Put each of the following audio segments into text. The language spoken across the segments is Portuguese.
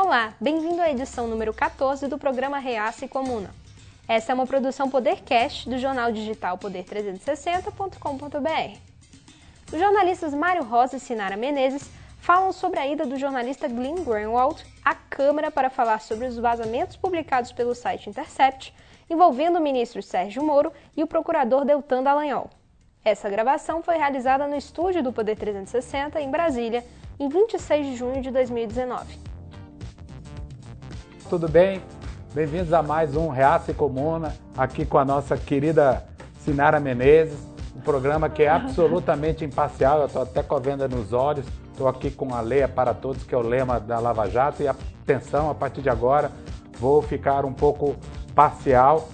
Olá, bem-vindo à edição número 14 do programa Reaça e Comuna. Essa é uma produção Podercast do jornal digital poder360.com.br. Os jornalistas Mário Rosa e Sinara Menezes falam sobre a ida do jornalista Glenn Greenwald à Câmara para falar sobre os vazamentos publicados pelo site Intercept envolvendo o ministro Sérgio Moro e o procurador Deltan Dallagnol. Essa gravação foi realizada no estúdio do Poder 360, em Brasília, em 26 de junho de 2019. Tudo bem? Bem-vindos a mais um Reaça e Comuna, aqui com a nossa querida Sinara Menezes, um programa que é absolutamente imparcial, eu estou até com a venda nos olhos, estou aqui com a Leia para Todos, que é o lema da Lava Jato, e atenção, a partir de agora vou ficar um pouco parcial,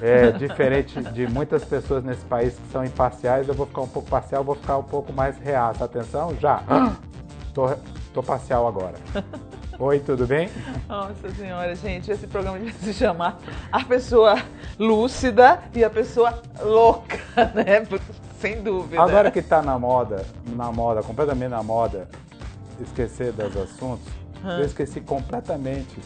é, diferente de muitas pessoas nesse país que são imparciais, eu vou ficar um pouco parcial, vou ficar um pouco mais reaço. Atenção, já. Tô, tô parcial agora. Oi, tudo bem? Nossa senhora, gente, esse programa devia se chamar A Pessoa Lúcida e a Pessoa Louca, né? Sem dúvida. Agora que tá na moda, na moda, completamente na moda, esquecer dos assuntos, eu esqueci completamente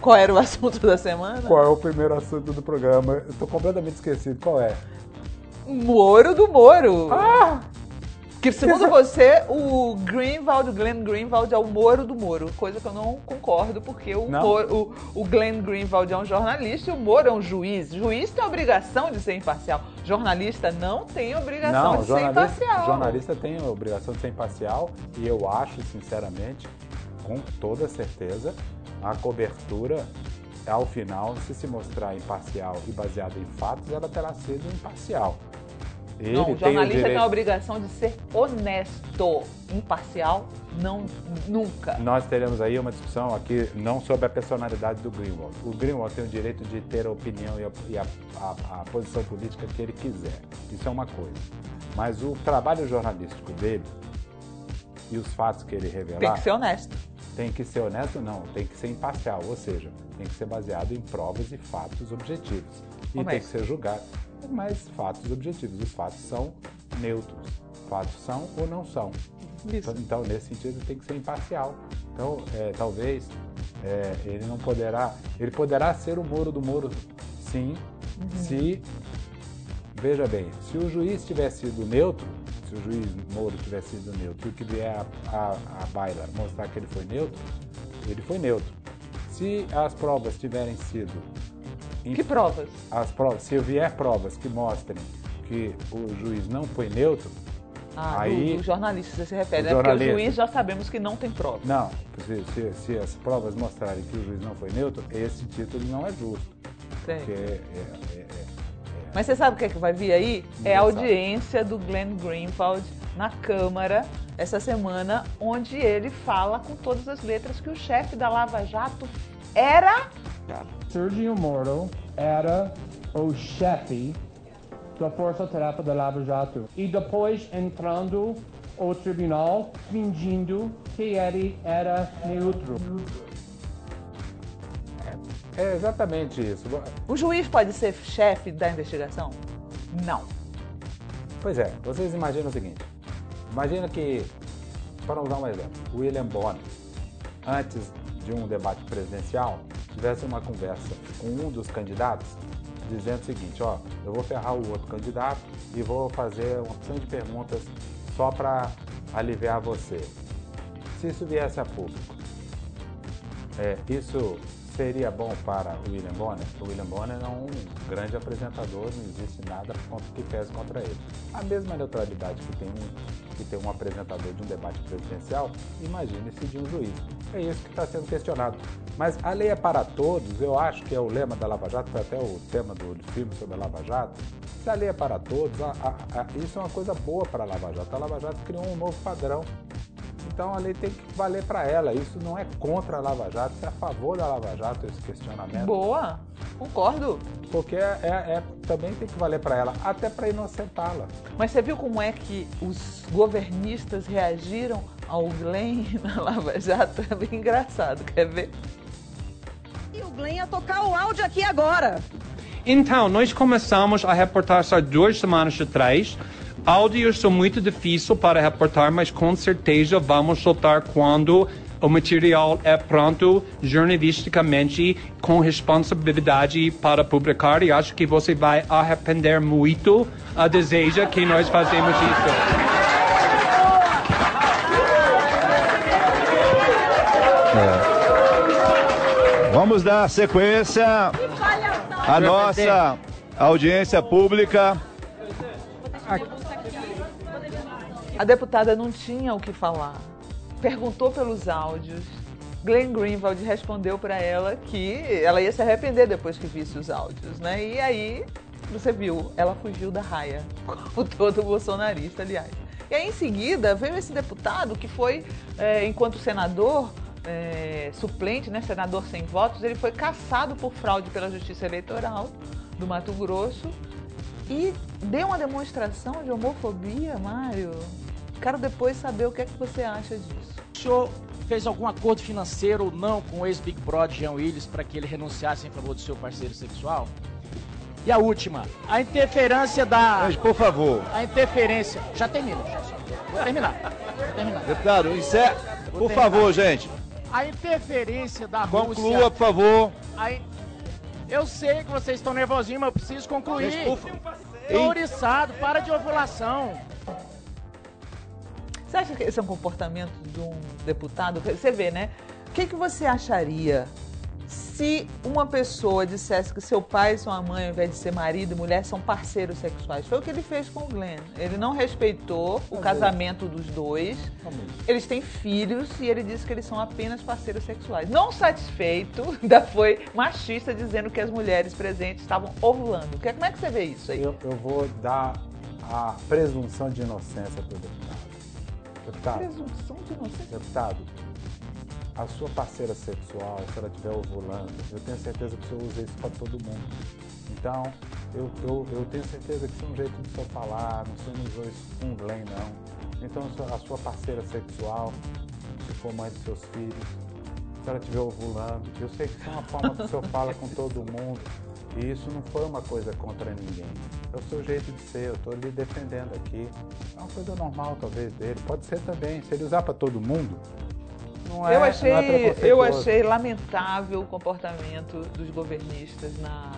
qual era o assunto da semana? Qual é o primeiro assunto do programa? Estou completamente esquecido. Qual é? Moro do Moro. Ah! Que segundo você, o Greenwald, o Glenn Greenwald é o Moro do Moro, coisa que eu não concordo, porque o, Moro, o, o Glenn Greenwald é um jornalista e o Moro é um juiz. Juiz tem a obrigação de ser imparcial. Jornalista não tem obrigação não, de ser imparcial. Jornalista tem a obrigação de ser imparcial e eu acho, sinceramente, com toda certeza, a cobertura, ao final, se se mostrar imparcial e baseada em fatos, ela terá sido imparcial. Ele não, o jornalista tem, tem a obrigação de ser honesto, imparcial, não nunca. Nós teremos aí uma discussão aqui não sobre a personalidade do Greenwald. O Greenwald tem o direito de ter a opinião e a, e a, a, a posição política que ele quiser. Isso é uma coisa. Mas o trabalho jornalístico dele e os fatos que ele revelar... Tem que ser honesto tem que ser honesto? Não, tem que ser imparcial, ou seja, tem que ser baseado em provas e fatos objetivos. E tem que ser julgado. Mas fatos objetivos, os fatos são neutros. Fatos são ou não são. Isso. Então, então nesse sentido, tem que ser imparcial. Então, é, talvez é, ele não poderá. Ele poderá ser o muro do muro, sim, uhum. se. Veja bem, se o juiz tivesse sido neutro, se o juiz Moro tivesse sido neutro e que vier a, a, a baila mostrar que ele foi neutro, ele foi neutro. Se as provas tiverem sido. Que provas? As provas. Se vier provas que mostrem que o juiz não foi neutro, ah, aí. Do, do jornalista você se refere, né? Porque o juiz já sabemos que não tem prova. Não, se, se, se, as provas mostrarem que o juiz não foi neutro, esse título não é justo. Sim. Porque é, é, é mas você sabe o que, é que vai vir aí? É a audiência do Glenn Greenwald na Câmara essa semana, onde ele fala com todas as letras que o chefe da Lava Jato era. Sergio Moro era o chefe da Força Tarefa da Lava Jato. E depois entrando ao tribunal fingindo que ele era neutro. É exatamente isso. O juiz pode ser chefe da investigação? Não. Pois é, vocês imaginam o seguinte: imagina que, para usar um exemplo, William Bonner, antes de um debate presidencial, tivesse uma conversa com um dos candidatos, dizendo o seguinte: ó, eu vou ferrar o outro candidato e vou fazer uma opção de perguntas só para aliviar você. Se isso viesse a público, é, isso seria bom para o William Bonner? O William Bonner é um grande apresentador, não existe nada que pese contra ele. A mesma neutralidade que tem um, que tem um apresentador de um debate presidencial, imagine-se de um juiz. É isso que está sendo questionado. Mas a lei é para todos, eu acho que é o lema da Lava Jato, foi até o tema do filme sobre a Lava Jato. Se a lei é para todos, a, a, a, isso é uma coisa boa para a Lava Jato. A Lava Jato criou um novo padrão então a lei tem que valer para ela. Isso não é contra a Lava Jato, isso é a favor da Lava Jato esse questionamento. Boa, concordo. Porque é, é, é também tem que valer para ela, até para inocentá-la. Mas você viu como é que os governistas reagiram ao Glenn na Lava Jato? É bem engraçado, quer ver? E o Glenn ia tocar o áudio aqui agora. Então, nós começamos a reportar há duas semanas atrás Áudios são muito difíceis para reportar, mas com certeza vamos soltar quando o material é pronto jornalisticamente com responsabilidade para publicar e acho que você vai arrepender muito a deseja que nós fazemos isso. É. Vamos dar sequência à nossa audiência pública. A deputada não tinha o que falar perguntou pelos áudios. Glenn Greenwald respondeu para ela que ela ia se arrepender depois que visse os áudios, né? E aí, você viu, ela fugiu da raia, como todo bolsonarista, aliás. E aí, em seguida, veio esse deputado que foi, é, enquanto senador, é, suplente, né, senador sem votos, ele foi caçado por fraude pela Justiça Eleitoral do Mato Grosso e deu uma demonstração de homofobia, Mário. Quero depois saber o que é que você acha disso. O senhor fez algum acordo financeiro ou não com o ex-Big Brother Jean Willis para que ele renunciasse em favor do seu parceiro sexual? E a última, a interferência da. Mas, por favor. A interferência. Já termino, já. Vou terminar. Vou terminar. Deputado, encerra. Por terminar. favor, gente. A interferência da Conclua, Rússia. Conclua, por favor. A... Eu sei que vocês estão nervosinhos, mas eu preciso concluir. Estou para de ovulação. Você acha que esse é um comportamento de um deputado? Você vê, né? O que, que você acharia se uma pessoa dissesse que seu pai e sua mãe, ao invés de ser marido e mulher, são parceiros sexuais? Foi o que ele fez com o Glenn. Ele não respeitou o casamento dos dois. Eles têm filhos e ele disse que eles são apenas parceiros sexuais. Não satisfeito, ainda foi machista dizendo que as mulheres presentes estavam ovulando. Como é que você vê isso aí? Eu, eu vou dar a presunção de inocência para o deputado. Deputado, Presunção de inocência. Deputado, a sua parceira sexual, se ela estiver ovulando, eu tenho certeza que o senhor usa isso para todo mundo. Então, eu, eu, eu tenho certeza que isso é um jeito de senhor falar, não senhor não usou isso com Glenn, não. Então, a sua parceira sexual, se for mãe dos seus filhos, se ela estiver ovulando, eu sei que isso é uma forma que o senhor fala com todo mundo. E isso não foi uma coisa contra ninguém. É o seu jeito de ser, eu estou lhe defendendo aqui. É uma coisa normal, talvez, dele. Pode ser também. Se ele usar para todo mundo, não é, eu achei, não é Eu achei lamentável o comportamento dos governistas na,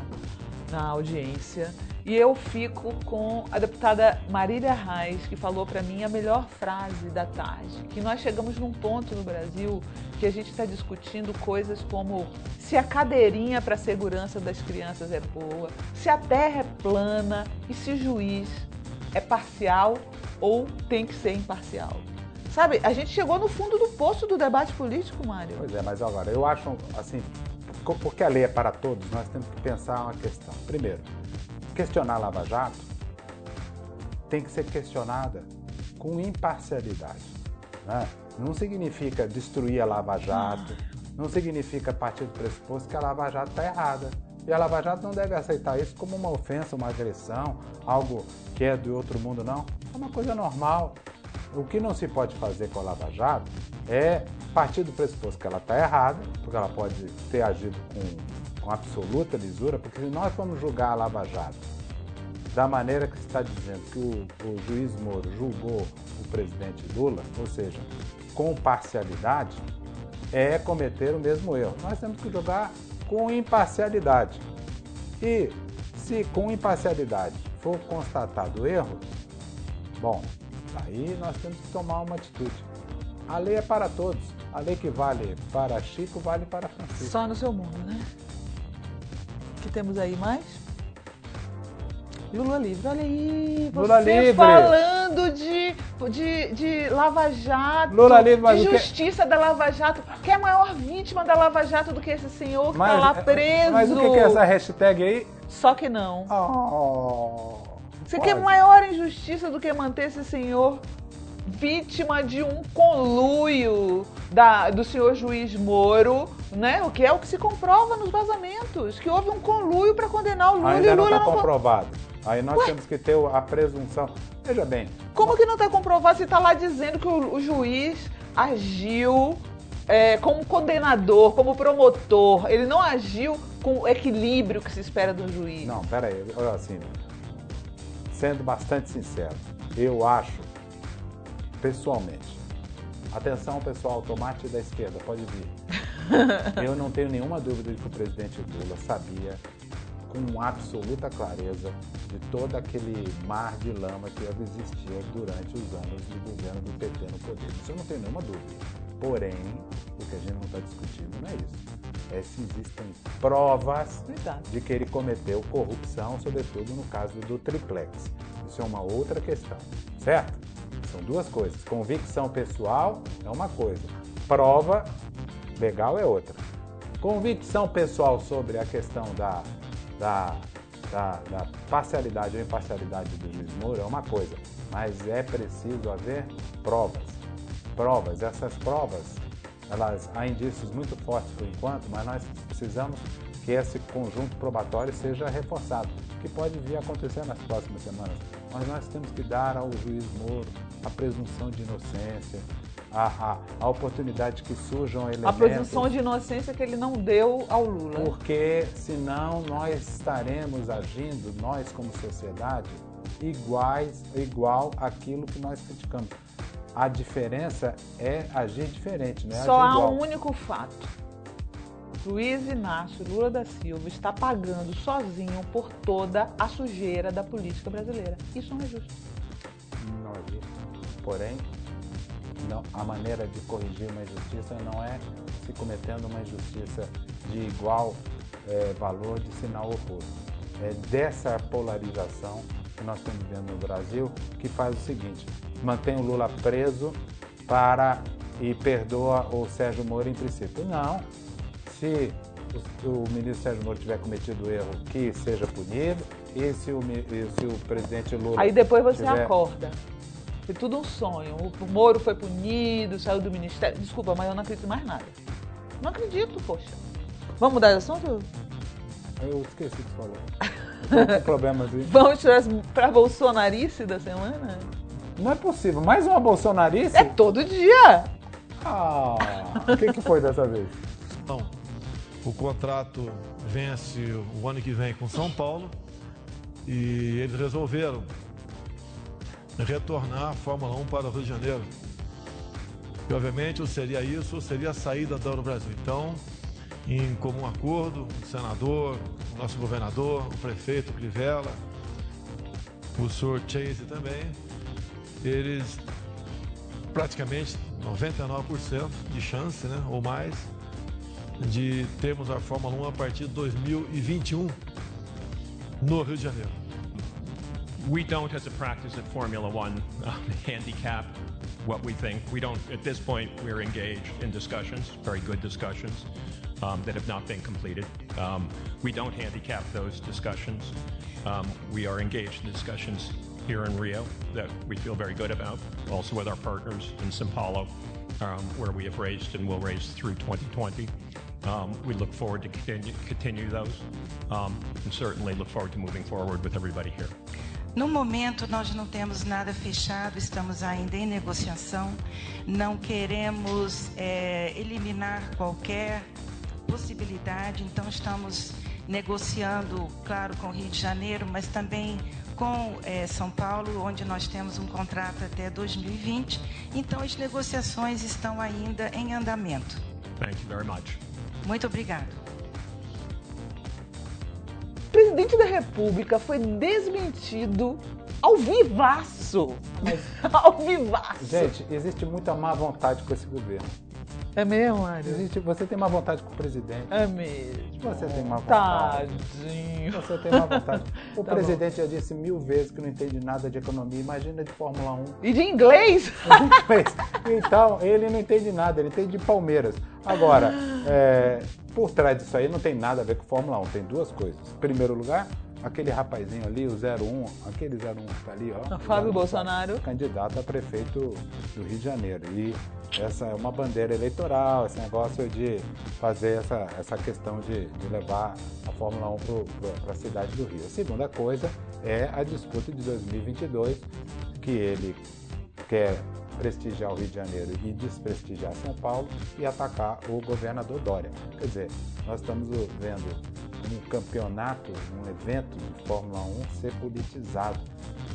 na audiência. E eu fico com a deputada Marília Reis, que falou para mim a melhor frase da tarde, que nós chegamos num ponto no Brasil que a gente está discutindo coisas como se a cadeirinha para a segurança das crianças é boa, se a terra é plana e se o juiz é parcial ou tem que ser imparcial. Sabe, a gente chegou no fundo do poço do debate político, Mário. Pois é, mas agora, eu acho assim, porque a lei é para todos, nós temos que pensar uma questão. Primeiro, questionar a Lava Jato tem que ser questionada com imparcialidade. Né? Não significa destruir a Lava Jato, não significa partir do pressuposto que a Lava Jato está errada. E a Lava Jato não deve aceitar isso como uma ofensa, uma agressão, algo que é do outro mundo, não. É uma coisa normal. O que não se pode fazer com a Lava Jato é partir do pressuposto que ela está errada, porque ela pode ter agido com com absoluta lisura, porque se nós formos julgar a Lava Jato da maneira que está dizendo que o, o juiz Moro julgou o presidente Lula, ou seja, com parcialidade, é cometer o mesmo erro. Nós temos que julgar com imparcialidade. E se com imparcialidade for constatado erro, bom, aí nós temos que tomar uma atitude. A lei é para todos. A lei que vale para Chico vale para Francisco. Só no seu mundo, né? Que temos aí mais? Lula livre, olha aí, você Lula livre. falando de, de, de Lava Jato, Lula livre, mas de justiça que... da Lava Jato. Quer é maior vítima da Lava Jato do que esse senhor que mas, tá lá preso? Mas o que é essa hashtag aí? Só que não. Oh, Você quer maior injustiça do que manter esse senhor vítima de um conluio da, do senhor juiz Moro, né? O que é o que se comprova nos vazamentos, que houve um conluio para condenar o Lula Ainda e o Lula não está comprovado. Aí nós Ué? temos que ter a presunção. Veja bem. Como que não está comprovado se está lá dizendo que o, o juiz agiu é, como condenador, como promotor? Ele não agiu com o equilíbrio que se espera do juiz. Não, peraí, olha assim, sendo bastante sincero, eu acho pessoalmente, Atenção, pessoal, tomate da esquerda, pode vir. Eu não tenho nenhuma dúvida de que o presidente Lula sabia com absoluta clareza de todo aquele mar de lama que existia durante os anos do governo do PT no poder. Isso eu não tenho nenhuma dúvida. Porém, o que a gente não está discutindo não é isso. É se existem provas de que ele cometeu corrupção, sobretudo no caso do triplex. Isso é uma outra questão, certo? São duas coisas. Convicção pessoal é uma coisa, prova legal é outra. Convicção pessoal sobre a questão da, da, da, da parcialidade ou imparcialidade do juiz Moura é uma coisa, mas é preciso haver provas. Provas, essas provas, elas há indícios muito fortes por enquanto, mas nós precisamos que esse conjunto probatório seja reforçado, que pode vir a acontecer nas próximas semanas. Mas nós temos que dar ao juiz Moro a presunção de inocência, a, a, a oportunidade que surjam elementos. A presunção de inocência que ele não deu ao Lula. Porque senão nós estaremos agindo, nós como sociedade, iguais, igual àquilo que nós criticamos. A diferença é agir diferente, não é Só há um único fato. Luiz Inácio Lula da Silva está pagando sozinho por toda a sujeira da política brasileira. Isso não é justo. Não é. Porém, não, a maneira de corrigir uma injustiça não é se cometendo uma injustiça de igual eh, valor de sinal oposto. É dessa polarização que nós estamos vivendo no Brasil que faz o seguinte: mantém o Lula preso para e perdoa o Sérgio Moro em princípio. Não. Se o, o ministro Sérgio Moro tiver cometido erro, que seja punido. E se o, se o presidente Lula. Aí depois você tiver- acorda. Foi tudo um sonho. O Moro foi punido, saiu do ministério. Desculpa, mas eu não acredito em mais nada. Não acredito, poxa. Vamos mudar de assunto? Eu esqueci o que você falou. Eu tô com problemas aí. Vamos tirar para bolsonarice da semana? Não é possível. Mais uma bolsonarice? É todo dia. Ah, o que, que foi dessa vez? Não. O contrato vence o ano que vem com São Paulo e eles resolveram retornar a Fórmula 1 para o Rio de Janeiro. E obviamente ou seria isso ou seria a saída da Brasil. Então, em comum acordo, o senador, o nosso governador, o prefeito Crivella, o senhor Chase também, eles praticamente 99% de chance, né, ou mais, de termos a Fórmula 1 a partir de 2021 no Rio de Janeiro. We don't, as a practice at Formula One, um, handicap what we think. We don't, at this point, we're engaged in discussions, very good discussions, um, that have not been completed. Um, we don't handicap those discussions. Um, we are engaged in discussions here in Rio that we feel very good about, also with our partners in Sao Paulo, um, where we have raised and will raise through 2020. Um, we look forward to continue, continue those um, and certainly look forward to moving forward with everybody here. No momento, nós não temos nada fechado, estamos ainda em negociação. Não queremos é, eliminar qualquer possibilidade, então estamos negociando, claro, com o Rio de Janeiro, mas também com é, São Paulo, onde nós temos um contrato até 2020. Então, as negociações estão ainda em andamento. Thank you very much. Muito obrigado. O presidente da República foi desmentido ao vivaço. ao vivaço. Gente, existe muita má vontade com esse governo. É mesmo, Mário? Existe, você tem má vontade com o presidente. É mesmo. Você tem má vontade. Tadinho. Você tem má vontade. O Tá presidente já disse mil vezes que não entende nada de economia. Imagina de Fórmula 1. E de inglês? então, ele não entende nada, ele entende de Palmeiras. Agora, é, por trás disso aí não tem nada a ver com Fórmula 1. Tem duas coisas. Em primeiro lugar, aquele rapazinho ali, o 01, aquele 01 que tá ali, ó. O Fábio o 01, Bolsonaro. Candidato a prefeito do Rio de Janeiro. E essa é uma bandeira eleitoral, esse negócio de fazer essa, essa questão de, de levar a Fórmula 1 para a cidade do Rio. A segunda coisa é a disputa de 2022, que ele quer prestigiar o Rio de Janeiro e desprestigiar São Paulo e atacar o governador Dória. Quer dizer, nós estamos vendo um campeonato, um evento de Fórmula 1 ser politizado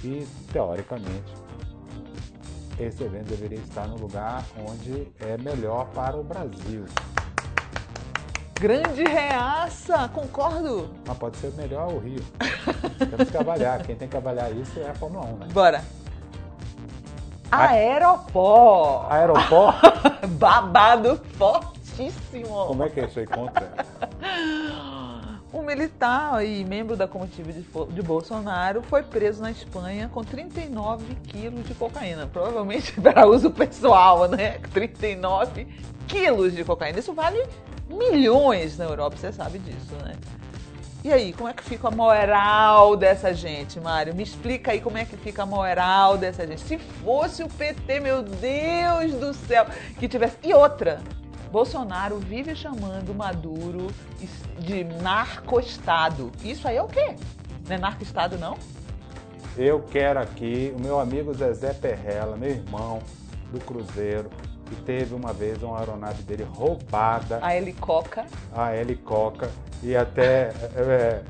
e, teoricamente, esse evento deveria estar no lugar onde é melhor para o Brasil. Grande reaça, concordo. Mas pode ser melhor o Rio. Temos que avaliar. Quem tem que avaliar isso é a Fórmula 1, né? Bora. Aeropó. Aeropó? Babado fortíssimo. Como é que é isso aí conta? Um militar e membro da comitiva de, de, Bolsonaro foi preso na Espanha com 39 quilos de cocaína. Provavelmente para uso pessoal, né? 39 quilos de cocaína. Isso vale milhões na Europa, você sabe disso, né? E aí, como é que fica a moral dessa gente, Mário? Me explica aí como é que fica a moral dessa gente. Se fosse o PT, meu Deus do céu, que tivesse. E outra, Bolsonaro vive chamando Maduro de narco-estado. Isso aí é o quê? Não é narco-estado, não? Eu quero aqui o meu amigo Zezé Perrella, meu irmão do Cruzeiro, que teve uma vez uma aeronave dele roubada. A Helicoca. A Helicoca. E até é, é,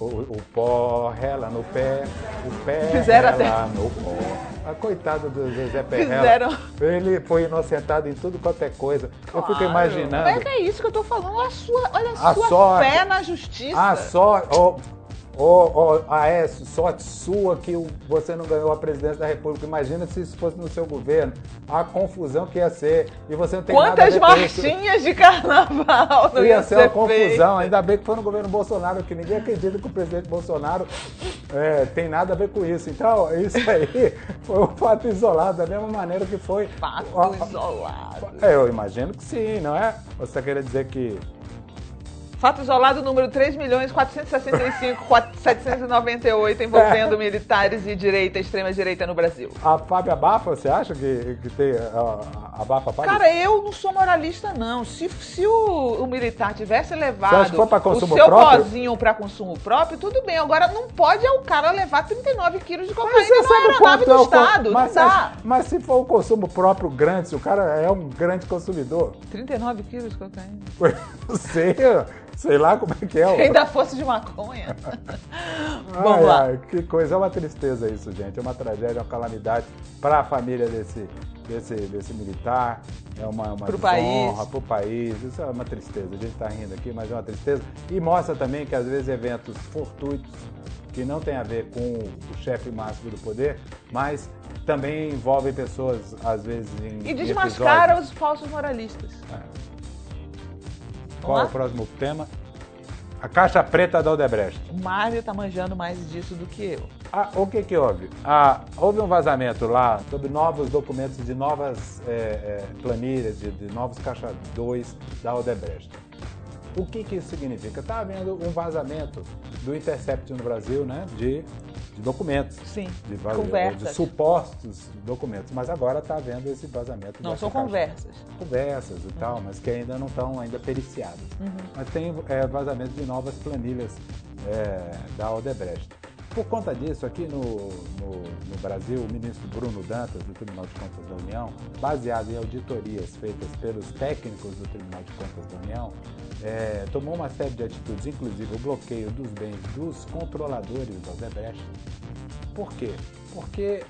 o, o, pó rela no pé, o pé Fizeram rela até... no pó. A coitada do Zezé Perrella. Fizeram. Ele foi inocentado em tudo quanto é coisa. Claro. Eu fico imaginando. Mas é isso que eu tô falando. Olha a sua, olha a, a sua sorte, fé na justiça. A sorte. Oh, Ô, oh, Aécio, sorte sua que você não ganhou a presidência da República. Imagina se isso fosse no seu governo. A confusão que ia ser. E você não tem Quantas nada a ver marchinhas de carnaval não ia, ia ser uma confusão. Ainda bem que foi no governo Bolsonaro, que ninguém acredita que o presidente Bolsonaro é, tem nada a ver com isso. Então, isso aí foi um fato isolado, da mesma maneira que foi. Fato isolado. É, eu imagino que sim, não é? Você está querendo dizer que Fato isolado número 3.465.798 envolvendo é. militares e direita, extrema-direita no Brasil. A Fábio abafa, você acha que, que tem a, abafa a Fábio? Cara, eu não sou moralista, não. Se, se o, o militar tivesse levado o seu próprio? pozinho para consumo próprio, tudo bem. Agora, não pode o cara levar 39 quilos de cocaína na aeronave do é Estado. Mas, dá. Mas se for o consumo próprio grande, se o cara é um grande consumidor... 39 quilos de cocaína? Não sei... Sei lá como é que é. Se ainda fosse de maconha. Vamos ai, lá. Ai, que coisa, é uma tristeza isso, gente. É uma tragédia, uma calamidade para a família desse, desse, desse militar. É uma, uma pro país. para o país. Isso é uma tristeza. A gente está rindo aqui, mas é uma tristeza. E mostra também que às vezes eventos fortuitos que não tem a ver com o chefe máximo do poder, mas também envolvem pessoas, às vezes, em. E desmascara os falsos moralistas. É. Qual é o próximo tema? A caixa preta da Odebrecht. O Mário está manjando mais disso do que eu. Ah, o que que houve? Ah, houve um vazamento lá sobre novos documentos de novas é, é, planilhas, de, de novos caixa 2 da Odebrecht. O que, que isso significa? Está havendo um vazamento do Intercept no Brasil, né? De de documentos. Sim, de, conversas. De supostos documentos. Mas agora está havendo esse vazamento. Não, são caixa. conversas. Conversas e uhum. tal, mas que ainda não estão ainda periciadas. Uhum. Mas tem é, vazamento de novas planilhas é, da Odebrecht. Por conta disso, aqui no, no, no, Brasil, o ministro Bruno Dantas, do Tribunal de Contas da União, baseado em auditorias feitas pelos técnicos do Tribunal de Contas da União, é, tomou uma série de atitudes, inclusive o bloqueio dos bens dos controladores da Odebrecht. Por quê? Porque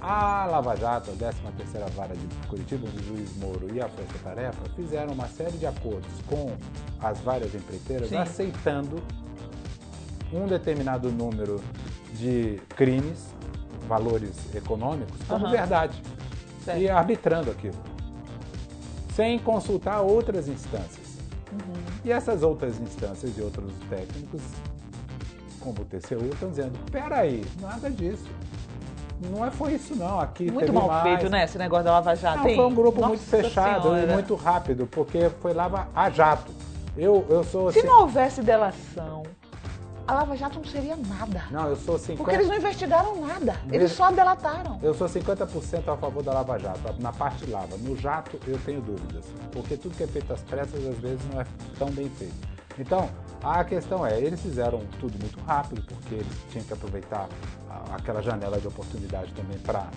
a Lava Jato, a 13ª Vara de Curitiba, onde o juiz Moro e a Força Tarefa fizeram uma série de acordos com as várias empreiteiras, Sim. aceitando um determinado número de crimes, valores econômicos, como uhum. verdade. Certo. E arbitrando aquilo. Sem consultar outras instâncias. Uhum. E essas outras instâncias e outros técnicos, como o TCU, estão dizendo: peraí, nada disso. Não é, foi isso, não. Aqui muito mal mais. feito, né? Esse negócio da Lava Jato. Não, foi um grupo Nossa muito fechado senhora. e muito rápido, porque foi Lava a Jato. Eu, eu sou. Se assim... não houvesse delação, a Lava Jato não seria nada. Não, eu sou 50%. Porque eles não investigaram nada. Eles só delataram. Eu sou 50% a favor da Lava Jato, na parte lava. No jato, eu tenho dúvidas. Porque tudo que é feito às pressas, às vezes, não é tão bem feito. Então, a questão é, eles fizeram tudo muito rápido, porque eles tinham que aproveitar aquela janela de oportunidade também para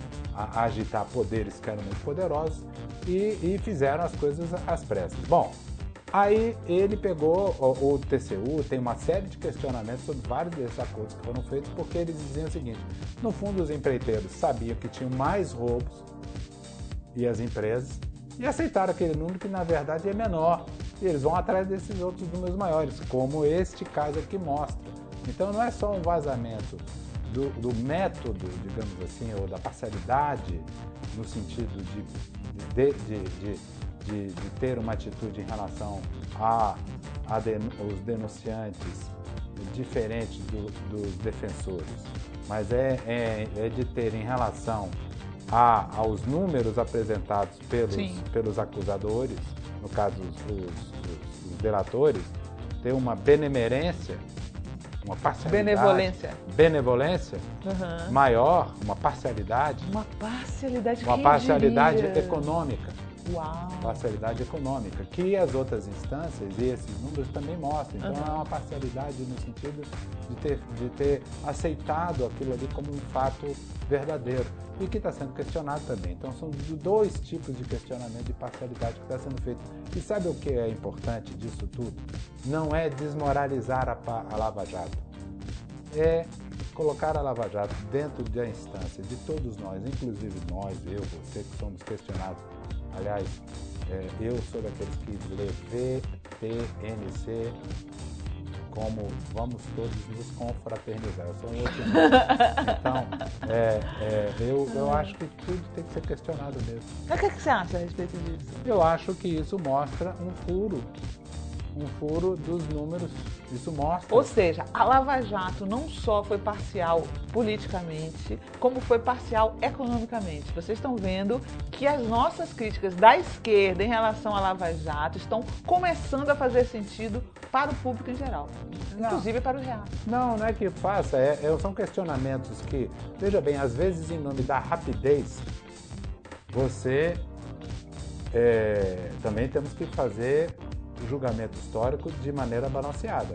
agitar poderes que eram muito poderosos e, e fizeram as coisas às pressas. Bom, Aí ele pegou, o, o, TCU tem uma série de questionamentos sobre vários desses acordos que foram feitos, porque eles diziam o seguinte: no fundo, os empreiteiros sabiam que tinham mais roubos e as empresas, e aceitaram aquele número que na verdade é menor. E eles vão atrás desses outros números maiores, como este caso aqui mostra. Então não é só um vazamento do, do método, digamos assim, ou da parcialidade, no sentido de, de, de, de, de ter uma atitude em relação a, a den, os denunciantes diferente do, dos defensores, mas é, é, é, de ter em relação a, aos números apresentados pelos, pelos acusadores, no caso os, os, os delatores, ter uma benemerência uma parcialidade. Benevolência. Benevolência uhum. maior, uma parcialidade. Uma parcialidade Uma parcialidade econômica. Uau. Parcialidade econômica, que as outras instâncias e esses números também mostram. Então uhum. é uma parcialidade no sentido de ter, de ter aceitado aquilo ali como um fato verdadeiro e que está sendo questionado também. Então são dois tipos de questionamento de parcialidade que está sendo feito. E sabe o que é importante disso tudo? Não é desmoralizar a, a Lava Jato. É colocar a Lava Jato dentro da instância de todos nós, inclusive nós, eu, você que somos questionados. Aliás, é, eu sou daqueles que lê VTNC como vamos todos nos confraternizar. Eu sou um. Então, é, é, eu, eu acho que tudo tem que ser questionado mesmo. O que, é que você acha a respeito disso? Eu acho que isso mostra um furo um furo dos números. Isso mostra. Ou seja, a Lava Jato não só foi parcial politicamente, como foi parcial economicamente. Vocês estão vendo que as nossas críticas da esquerda em relação à Lava Jato estão começando a fazer sentido para o público em geral, não. inclusive para o real. Não, não é que faça, é, é, são questionamentos que, veja bem, às vezes em nome da rapidez, você é, também temos que fazer julgamento histórico de maneira balanceada.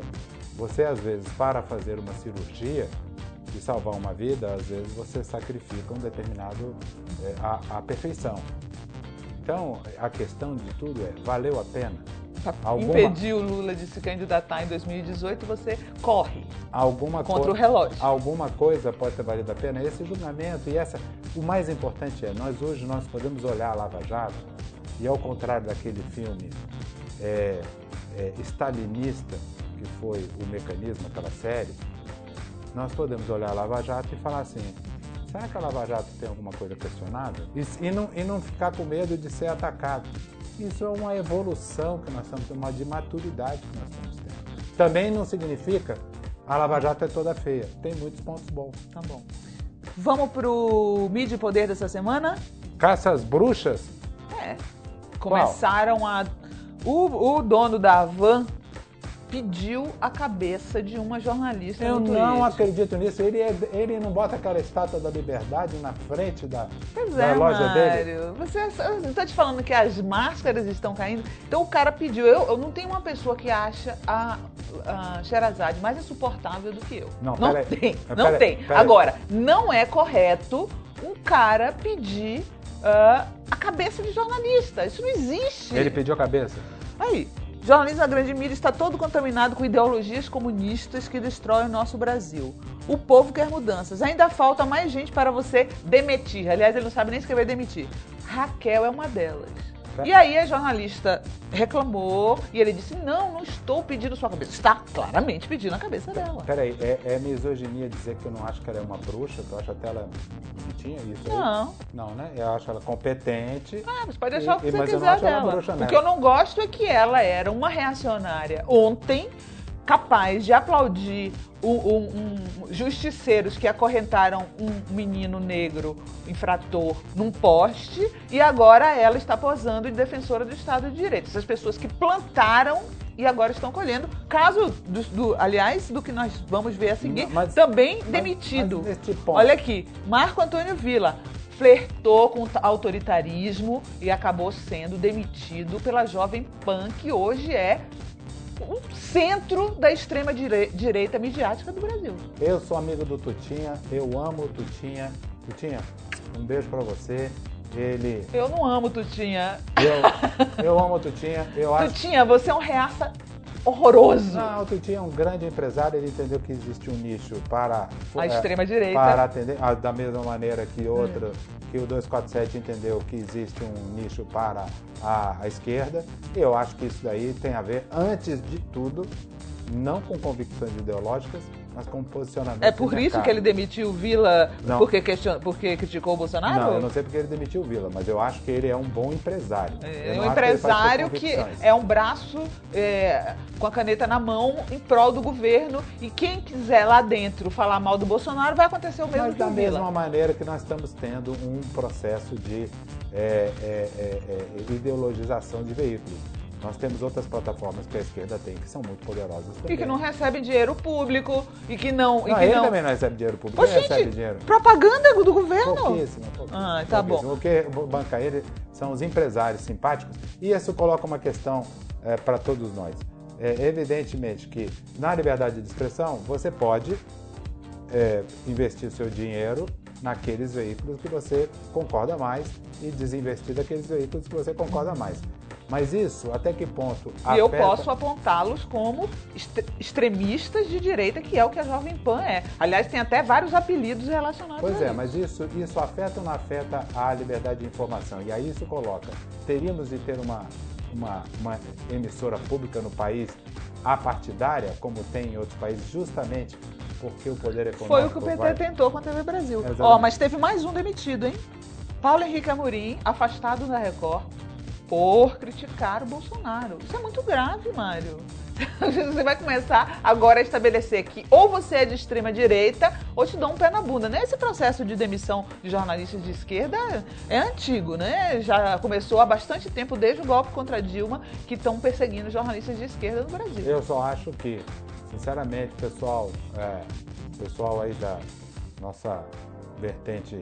Você, às vezes, para fazer uma cirurgia e salvar uma vida, às vezes você sacrifica um determinado é, a, a perfeição. Então, a questão de tudo é, valeu a pena? Alguma... Impedir o Lula de se candidatar em 2018, você corre alguma contra co... o relógio. Alguma coisa pode ter valido a pena. Esse julgamento e essa, o mais importante é, nós hoje nós podemos olhar a Lava Jato e ao contrário daquele filme é, é, stalinista, que foi o mecanismo, aquela série, nós podemos olhar a Lava Jato e falar assim, será que a Lava Jato tem alguma coisa questionável? E, e, não, e não ficar com medo de ser atacado. Isso é uma evolução que nós estamos uma de maturidade que nós estamos tendo. Também não significa a Lava Jato é toda feia. Tem muitos pontos bons. Tá bom. Vamos pro mídia poder dessa semana? Caça às bruxas? É. Começaram Qual? a o, o dono da van pediu a cabeça de uma jornalista Eu não acredito nisso. Ele, é, ele não bota aquela estátua da liberdade na frente da, pois da é, loja Mário. dele? Você está te falando que as máscaras estão caindo. Então o cara pediu. Eu, eu não tenho uma pessoa que acha a, a Sherazade mais insuportável do que eu. Não, não tem. Não tem. Agora, não é correto um cara pedir uh, a cabeça de jornalista. Isso não existe. Ele pediu a cabeça? Aí, jornalismo na grande mídia está todo contaminado com ideologias comunistas que destroem o nosso Brasil. O povo quer mudanças. Ainda falta mais gente para você demitir. Aliás, ele não sabe nem escrever demitir. Raquel é uma delas. E aí a jornalista reclamou e ele disse: Não, não estou pedindo sua cabeça. Está claramente pedindo a cabeça dela. Peraí, é, é misoginia dizer que eu não acho que ela é uma bruxa, eu acho até ela bonitinha? Isso não. Aí? Não, né? Eu acho ela competente. Ah, você pode achar o que você quiser dela. Bruxa, o que eu não gosto é que ela era uma reacionária ontem capaz de aplaudir um, um, um, justiceiros que acorrentaram um menino negro infrator num poste e agora ela está posando de defensora do Estado de Direito. Essas pessoas que plantaram e agora estão colhendo. Caso, do, do aliás, do que nós vamos ver a seguir, mas, também mas, demitido. Mas Olha aqui, Marco Antônio Villa flertou com autoritarismo e acabou sendo demitido pela Jovem Pan, que hoje é o centro da extrema direita midiática do Brasil. Eu sou amigo do Tutinha, eu amo o Tutinha. Tutinha, um beijo para você. ele. Eu não amo Tutinha. Eu, eu amo Tutinha. Eu acho... Tutinha, você é um reaça horroroso. Não, o Tutinha é um grande empresário, ele entendeu que existe um nicho para a é, extrema direita. Para atender, ah, da mesma maneira que outra, hum. que o 247 entendeu que existe um nicho para a, a esquerda. Eu acho que isso daí tem a ver, antes de tudo, não com convicções ideológicas, mas com posicionamento. É por isso que ele demitiu Vila porque, question... porque criticou o Bolsonaro? Não, eu não sei porque ele demitiu Vila, mas eu acho que ele é um bom empresário. É um empresário que, que, é um braço é, com a caneta na mão em prol do governo e quem quiser lá dentro falar mal do Bolsonaro vai acontecer o mesmo mas da mesma maneira que nós estamos tendo um processo de é, é, é, é ideologização de veículos. Nós temos outras plataformas que a esquerda tem que são muito poderosas também. E que não recebem dinheiro público e que não. não e que ele não... também não recebe dinheiro público. Ele gente, recebe dinheiro. Propaganda do governo? Pouquíssimo, pouquíssimo. Ah, tá pouquíssimo. bom. O que banca ele são os empresários simpáticos. E isso coloca uma questão é, para todos nós. É, evidentemente que na liberdade de expressão você pode é, investir o seu dinheiro naqueles veículos que você concorda mais e desinvestir daqueles veículos que você concorda mais. Mas isso, até que ponto? E eu posso apontá-los como extremistas de direita, que é o que a Jovem Pan é. Aliás, tem até vários apelidos relacionados pois é, mas isso, isso afeta ou não afeta a liberdade de informação? E aí isso coloca, teríamos de ter uma, uma, uma emissora pública no país apartidária, como tem em outros países, justamente porque o poder econômico. Foi o que o PT vai... tentou com a TV Brasil. Ó, oh, mas teve mais um demitido, hein? Paulo Henrique Amorim, afastado da Record por criticar o Bolsonaro. Isso é muito grave, Mário. Você vai começar agora a estabelecer que ou você é de extrema direita ou te dão um pé na bunda. Né? Esse processo de demissão de jornalistas de esquerda é antigo, né? Já começou há bastante tempo, desde o golpe contra Dilma, que estão perseguindo jornalistas de esquerda no Brasil. Eu só acho que, sinceramente, pessoal, é, pessoal aí da nossa vertente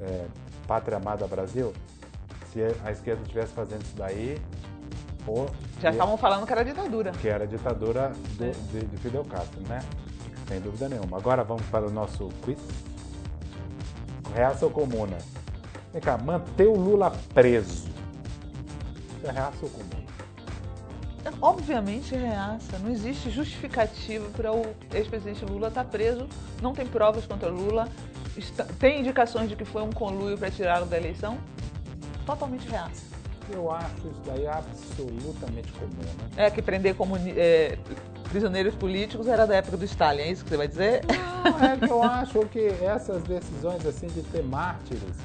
é, Pátria Amada Brasil, se a esquerda estivesse fazendo isso daí, pô, já estavam falando que era ditadura. Que era ditadura do, é. de, de, Fidel Castro, né? Sem dúvida nenhuma. Agora vamos para o nosso quiz. Reaça ou comuna? Vem cá, manter o Lula preso. Isso é reaça ou comuna? Obviamente é reaça. Não existe justificativa para o ex-presidente Lula estar tá preso. Não tem provas contra Lula. Tem indicações de que foi um conluio para tirá-lo da eleição? Totalmente reaça. Eu acho isso daí absolutamente comum, né? É que prender comuni é, prisioneiros políticos era da época do Stalin, é isso que você vai dizer? Não, é que eu acho que essas decisões assim de ter mártires,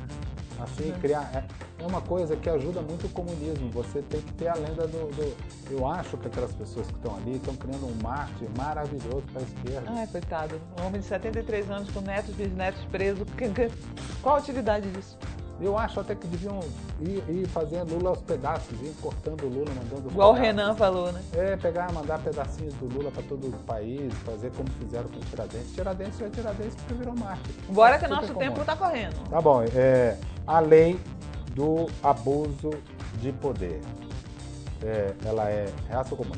assim, é. criar. É, uma coisa que ajuda muito o comunismo. Você tem que ter a lenda do. do eu acho que aquelas pessoas que estão ali estão criando um mártir maravilhoso para a esquerda. Ai, coitado. Um homem de 73 anos com netos, bisnetos presos. Qual a utilidade disso? Eu acho até que deviam ir, ir fazendo Lula aos pedaços, ir cortando o Lula, mandando Igual o Renan falou, né? É, pegar, mandar pedacinhos do Lula para todo o país, fazer como fizeram com o Tiradentes. Tiradentes é Tiradentes porque virou mártir. Bora que nosso tempo está correndo. Tá bom. É, a lei do abuso de poder. É, ela é reaça ou comum?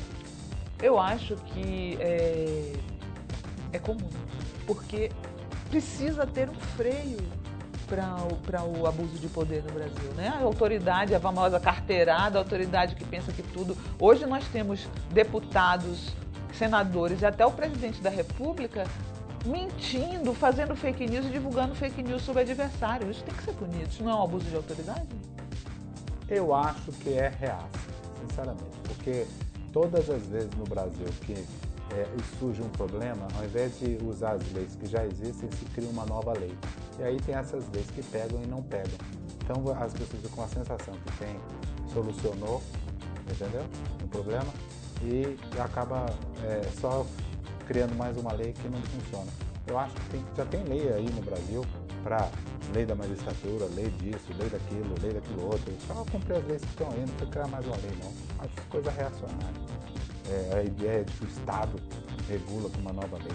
Eu acho que é, é comum. Porque precisa ter um freio para o, abuso de poder no Brasil. Né? A autoridade, a famosa carteirada, a autoridade que pensa que tudo. Hoje nós temos deputados, senadores e até o presidente da República mentindo, fazendo fake news e divulgando fake news sobre adversário. Isso tem que ser punido. Isso não é um abuso de autoridade? Eu acho que é reaça, sinceramente, porque todas as vezes no Brasil que é, surge um problema, ao invés de usar as leis que já existem, se cria uma nova lei. E aí tem essas leis que pegam e não pegam. Então as pessoas ficam com a sensação que tem, solucionou, entendeu? Um problema e acaba é, só criando mais uma lei que não funciona. Eu acho que tem, já tem lei aí no Brasil para lei da magistratura, lei disso, lei daquilo, lei daquilo outro. Só cumprir as leis que estão aí, não precisa criar mais uma lei não. Acho coisa reacionária é, a ideia de que o Estado regula com uma nova lei.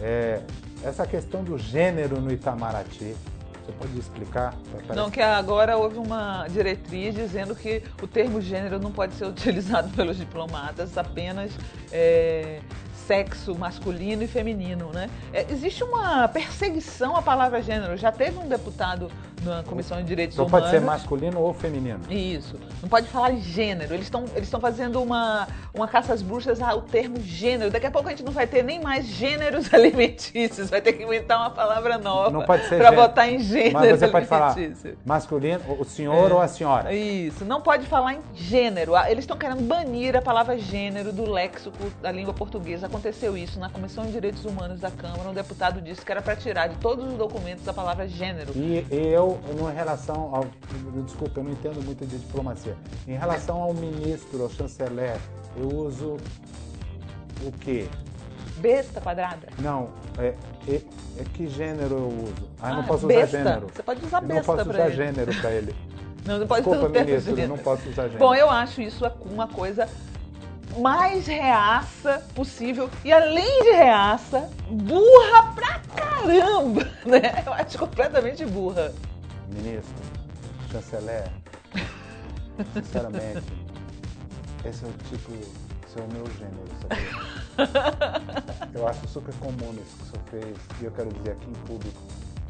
É, essa questão do gênero no Itamaraty, você pode explicar? Parece... Não, que agora houve uma diretriz dizendo que o termo gênero não pode ser utilizado pelos diplomatas, apenas é, sexo masculino e feminino. Né? É, existe uma perseguição à palavra gênero. Já teve um deputado na Comissão de Direitos Então Humanos. pode ser masculino ou feminino. Isso. Não pode falar gênero. Eles estão eles fazendo uma, uma caça às bruxas ao termo gênero. Daqui a pouco a gente não vai ter nem mais gêneros alimentícios. Vai ter que inventar uma palavra nova Não pode ser para botar em gênero Mas você pode falar masculino, o senhor É. ou a senhora. Isso, não pode falar em gênero. Ah, Eles estão querendo banir a palavra gênero do léxico da língua portuguesa. Aconteceu isso na Comissão de Direitos Humanos da Câmara. Um deputado disse que era para tirar de todos os documentos a palavra gênero. E eu, em relação ao. Desculpa, eu não entendo muito de diplomacia. Em relação ao ministro, ao chanceler, eu uso o quê? Besta quadrada. Não, é, é, é que gênero eu uso? Ah, eu não Ah, posso besta. usar gênero. Você pode usar besta Não posso usar ele. gênero pra ele. Não, não pode Desculpa, termo ministro, gênero. não posso usar gênero. Bom, eu acho isso uma coisa mais reaça possível. E além de reaça, burra pra caramba, né? Eu acho completamente burra. Ministro, chanceler, sinceramente, esse é o tipo, esse é o meu gênero, sabia? Eu acho super comum isso que o senhor fez, e eu quero dizer aqui em público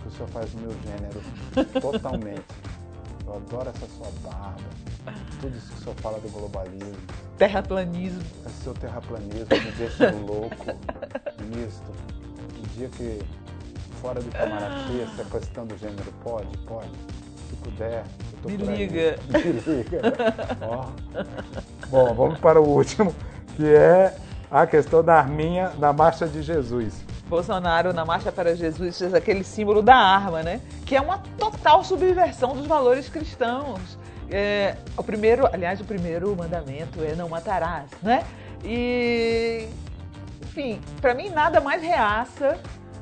que o senhor faz o meu gênero totalmente. Eu adoro essa sua barba, tudo isso que o senhor fala do globalismo, Terraplanismo. esse seu terraplanismo me deixa louco. Ministro, um dia que fora do Itamaraty, sequestrando o gênero, pode? Pode. Se puder, eu tô Me liga. Me liga. Bom, vamos para o último, que é a questão da arminha da Marcha de Jesus. Bolsonaro na Marcha para Jesus fez aquele símbolo da arma, né? Que é uma total subversão dos valores cristãos. É, o primeiro, aliás, o primeiro mandamento é não matarás, né? E, enfim, para mim nada mais reaça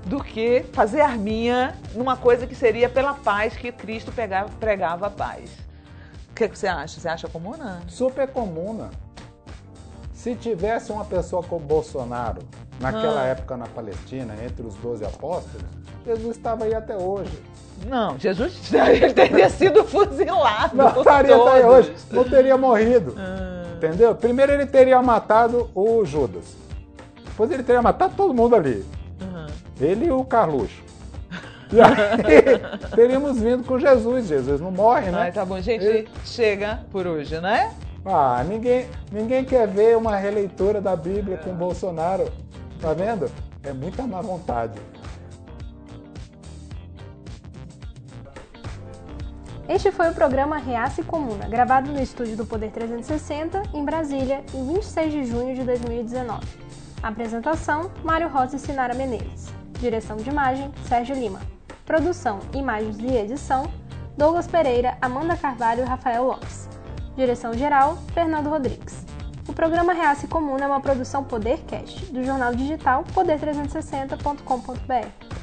do que fazer arminha numa coisa que seria pela paz que Cristo pegava, pregava a paz. O que, que você acha? Você acha comum, não? Super comum, né? Se tivesse uma pessoa como Bolsonaro, naquela Ah. época na Palestina, entre os 12 apóstolos, Jesus estava aí até hoje. Não, Jesus teria sido fuzilado. Não estaria até hoje, não teria morrido. Ah. Entendeu? Primeiro ele teria matado o Judas. Depois ele teria matado todo mundo ali. Ele e o Carluxo. E aí teríamos vindo com Jesus. Jesus não morre, né? Ai, tá bom, gente. Chega por hoje, né? Ah, ninguém, ninguém quer ver uma releitura da Bíblia com Bolsonaro. Tá vendo? É muita má vontade. Este foi o programa Reaça e Comuna, gravado no estúdio do Poder 360, em Brasília, em 26 de junho de 2019. Apresentação: Mário Rosa e Sinara Menezes. Direção de imagem: Sérgio Lima. Produção, imagens e edição: Douglas Pereira, Amanda Carvalho e Rafael Lopes. Direção geral: Fernando Rodrigues. O programa Reaça e Comuna é uma produção Podercast, do jornal digital poder360.com.br.